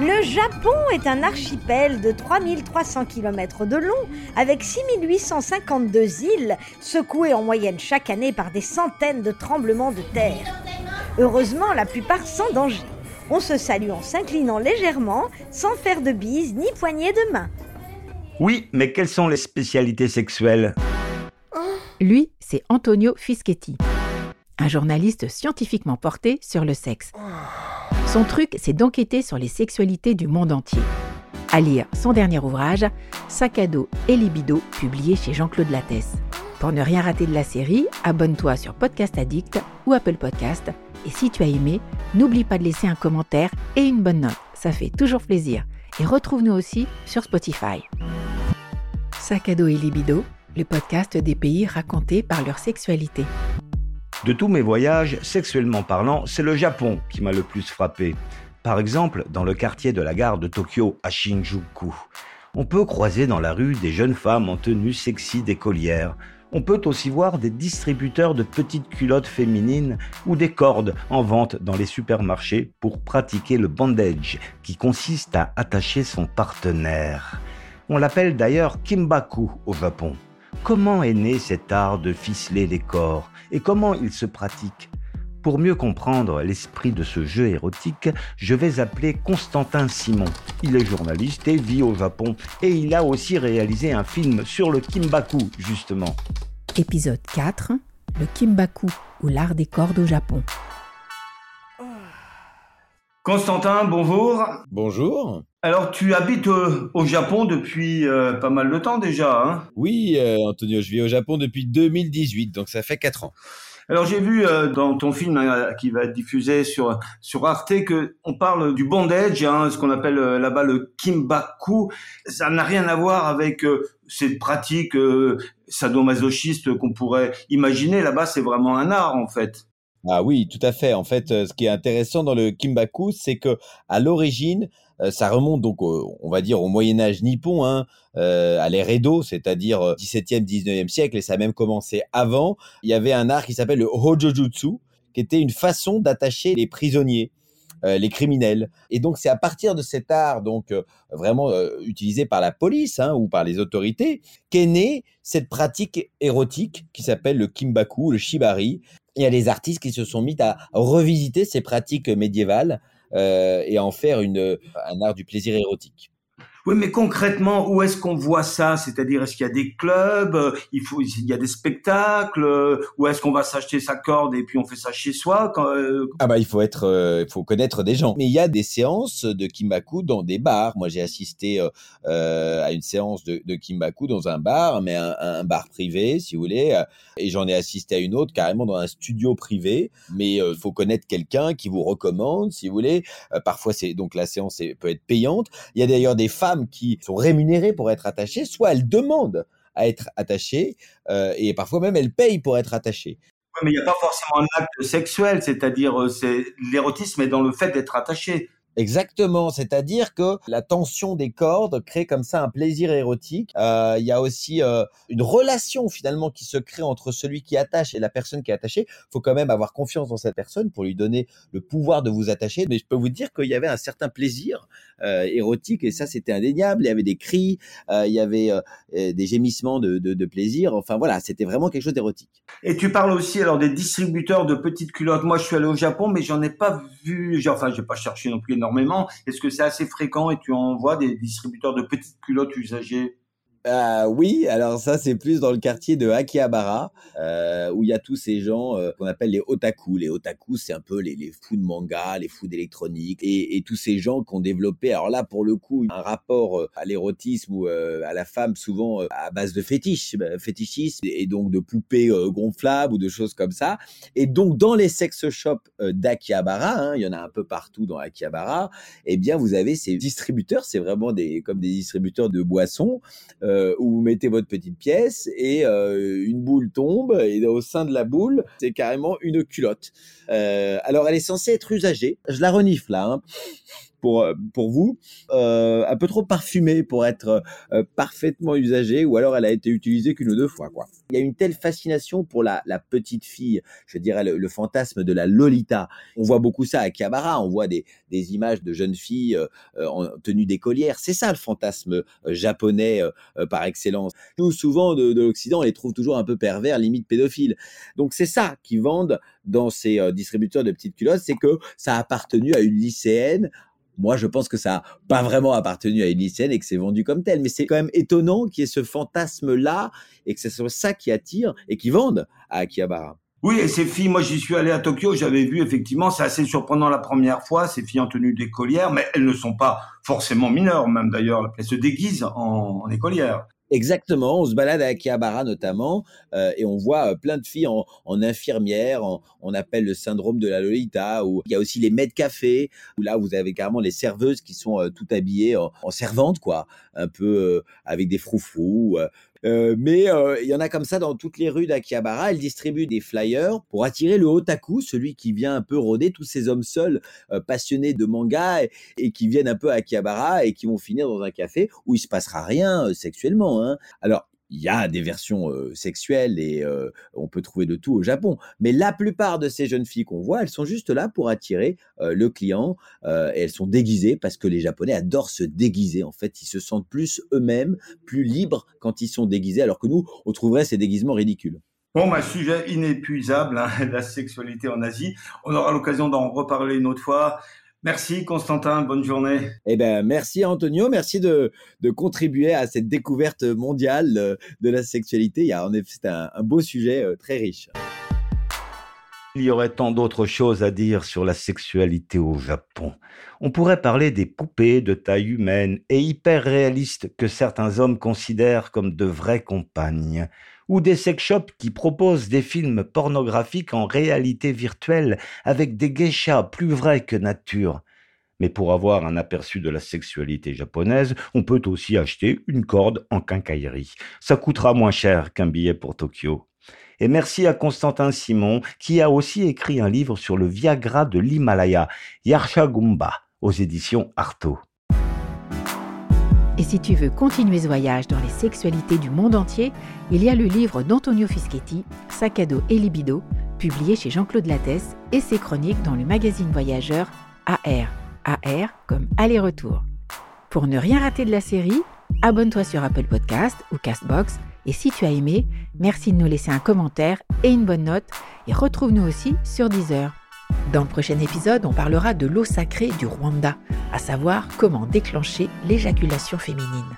Le Japon est un archipel de 3300 km de long, avec 6852 îles, secouées en moyenne chaque année par des centaines de tremblements de terre. Heureusement, la plupart sans danger. On se salue en s'inclinant légèrement, sans faire de bises ni poignées de main. Oui, mais quelles sont les spécialités sexuelles? Lui, c'est Antonio Fischetti, un journaliste scientifiquement porté sur le sexe. Son truc, c'est d'enquêter sur les sexualités du monde entier. À lire son dernier ouvrage, Sac à dos et libido, publié chez Jean-Claude Lattès. Pour ne rien rater de la série, abonne-toi sur Podcast Addict ou Apple Podcast. Et si tu as aimé, n'oublie pas de laisser un commentaire et une bonne note. Ça fait toujours plaisir. Et retrouve-nous aussi sur Spotify. Sac à dos et libido, le podcast des pays racontés par leur sexualité. De tous mes voyages, sexuellement parlant, c'est le Japon qui m'a le plus frappé. Par exemple, dans le quartier de la gare de Tokyo à Shinjuku. On peut croiser dans la rue des jeunes femmes en tenue sexy d'écolière. On peut aussi voir des distributeurs de petites culottes féminines ou des cordes en vente dans les supermarchés pour pratiquer le bandage, qui consiste à attacher son partenaire. On l'appelle d'ailleurs kimbaku au Japon. Comment est né cet art de ficeler les corps? Et comment il se pratique? Pour mieux comprendre l'esprit de ce jeu érotique, je vais appeler Constantin Simon. Il est journaliste et vit au Japon et il a aussi réalisé un film sur le kimbaku justement. Épisode 4 Le Kimbaku ou l'art des cordes au Japon. Constantin, bonjour. Bonjour. Alors, tu habites euh, au Japon depuis euh, pas mal de temps déjà, hein? Oui, euh, Antonio, je vis au Japon depuis 2018, donc ça fait 4 ans. Alors j'ai vu dans ton film hein, qui va être diffusé sur sur Arte que on parle du bondage, hein, ce qu'on appelle là-bas le kimbaku. Ça n'a rien à voir avec cette pratique sadomasochiste qu'on pourrait imaginer. Là-bas, c'est vraiment un art en fait. Ah oui, tout à fait. En fait, ce qui est intéressant dans le kimbaku, c'est que à l'origine, ça remonte donc, on va dire, au Moyen Âge nippon, hein, euh, à l'ère Edo, c'est-à-dire 17e, 19e siècle, et ça a même commencé avant. Il y avait un art qui s'appelle le Hojojutsu, qui était une façon d'attacher les prisonniers. les criminels. Et donc c'est à partir de cet art, donc vraiment utilisé par la police hein, ou par les autorités, qu'est née cette pratique érotique qui s'appelle le kimbaku, le shibari. Il y a des artistes qui se sont mis à revisiter ces pratiques médiévales euh, et en faire une, un art du plaisir érotique. Oui, mais concrètement, où est-ce qu'on voit ça? C'est-à-dire, est-ce qu'il y a des clubs? Euh, Il faut, il y a des spectacles? Euh, Ou est-ce qu'on va s'acheter sa corde et puis on fait ça chez soi? Euh, Ah bah, il faut être, il faut connaître des gens. Mais il y a des séances de kimbaku dans des bars. Moi, j'ai assisté euh, à une séance de, de, kimbaku dans un bar, mais un, un, bar privé, si vous voulez. Et j'en ai assisté à une autre carrément dans un studio privé. Mais il faut connaître quelqu'un qui vous recommande, si vous voulez. parfois, c'est donc la séance peut être payante. Il y a d'ailleurs des femmes qui sont rémunérées pour être attachées, soit elles demandent à être attachées, euh, et parfois même elles payent pour être attachées. Oui, mais il n'y a pas forcément un acte sexuel, c'est-à-dire euh, c'est l'érotisme est dans le fait d'être attaché. Exactement, c'est-à-dire que la tension des cordes crée comme ça un plaisir érotique. Euh, il y a aussi euh, une relation finalement qui se crée entre celui qui attache et la personne qui est attachée. Faut quand même avoir confiance dans cette personne pour lui donner le pouvoir de vous attacher. Mais je peux vous dire qu'il y avait un certain plaisir euh, érotique et ça c'était indéniable. Il y avait des cris, il y avait des gémissements de, de, de, plaisir. Enfin voilà, c'était vraiment quelque chose d'érotique. Et tu parles aussi alors des distributeurs de petites culottes. Moi je suis allé au Japon, mais j'en ai pas vu. Enfin, j'ai pas cherché non plus énormément. Est-ce que c'est assez fréquent et tu en vois des distributeurs de petites culottes usagées? Euh, oui, alors ça c'est plus dans le quartier de Akihabara euh, où il y a tous ces gens euh, qu'on appelle les otaku. Les otaku, c'est un peu les, les, fous de manga, les fous d'électronique et, et, tous ces gens qui ont développé, alors là pour le coup, un rapport euh, à l'érotisme ou euh, à la femme souvent à base de fétiche, bah, fétichisme et donc de poupées gonflables ou de choses comme ça. Et donc dans les sex shops d'Akihabara, hein, il y en a un peu partout dans Akihabara, eh bien vous avez ces distributeurs, c'est vraiment des comme des distributeurs de boissons euh, où vous mettez votre petite pièce et euh, une boule tombe et au sein de la boule, c'est carrément une culotte. Euh, alors elle est censée être usagée. Je la renifle là. Hein. Pour pour vous, un peu trop parfumée pour être parfaitement usagée, ou alors elle a été utilisée qu'une ou deux fois. Quoi. Il y a une telle fascination pour la, la petite fille, je dirais le, fantasme de la Lolita. On voit beaucoup ça à Kiabara, on voit des, des images de jeunes filles en tenue d'écolière. C'est ça le fantasme japonais par excellence. Nous, souvent de, de l'Occident, on les trouve toujours un peu pervers, limite pédophiles. Donc c'est ça qui vendent dans ces euh, distributeurs de petites culottes, c'est que ça a appartenu à une lycéenne moi, je pense que ça n'a pas vraiment appartenu à une et que c'est vendu comme tel. Mais c'est quand même étonnant qu'il y ait ce fantasme-là et que ce soit ça qui attire et qui vende à Akihabara. Oui, et ces filles, moi j'y suis allé à Tokyo, j'avais vu effectivement, c'est assez surprenant la première fois, ces filles en tenue d'écolière, mais elles ne sont pas forcément mineures, même d'ailleurs, elles se déguisent en, en écolière. Exactement, on se balade à Akihabara notamment euh, et on voit euh, plein de filles en, en infirmière, on appelle le syndrome de la Lolita, où il y a aussi les de café, où là vous avez carrément les serveuses qui sont euh, toutes habillées en, en servantes, quoi, un peu avec des froufrous, euh, mais euh, il y en a comme ça dans toutes les rues d'Akihabara. Elle distribue des flyers pour attirer le otaku, celui qui vient un peu rôder tous ces hommes seuls euh, passionnés de manga et, qui viennent un peu à Akihabara et qui vont finir dans un café où il se passera rien sexuellement. Hein. Alors il y a des versions sexuelles et on peut trouver de tout au Japon. Mais la plupart de ces jeunes filles qu'on voit, elles sont juste là pour attirer le client et elles sont déguisées parce que les Japonais adorent se déguiser. En fait, ils se sentent plus eux-mêmes, plus libres quand ils sont déguisés, alors que nous, on trouverait ces déguisements ridicules. Bon, un bah, sujet inépuisable, hein, la sexualité en Asie. On aura l'occasion d'en reparler une autre fois. Merci Constantin, bonne journée. Eh ben merci Antonio, merci de, de contribuer à cette découverte mondiale euh, de la sexualité. Il y a en effet c'est un, un beau sujet euh, très riche. Il y aurait tant d'autres choses à dire sur la sexualité au Japon. On pourrait parler des poupées de taille humaine et hyper réalistes que certains hommes considèrent comme de vraies compagnes ou des sex shops qui proposent des films pornographiques en réalité virtuelle avec des geishas plus vrais que nature. Mais pour avoir un aperçu de la sexualité japonaise, on peut aussi acheter une corde en quincaillerie. Ça coûtera moins cher qu'un billet pour Tokyo. Et merci à Constantin Simon, qui a aussi écrit un livre sur le Viagra de l'Himalaya, Yarshagumba, aux éditions Artaud. Et si tu veux continuer ce voyage dans les sexualités du monde entier, il y a le livre d'Antonio Fischetti, Sac à dos et libido, publié chez Jean-Claude Lattès, et ses chroniques dans le magazine voyageur AR. AR comme aller-retour. Pour ne rien rater de la série, abonne-toi sur Apple Podcast ou Castbox. Et si tu as aimé, merci de nous laisser un commentaire et une bonne note. Et retrouve-nous aussi sur Deezer. Dans le prochain épisode, on parlera de l'eau sacrée du Rwanda, à savoir comment déclencher l'éjaculation féminine.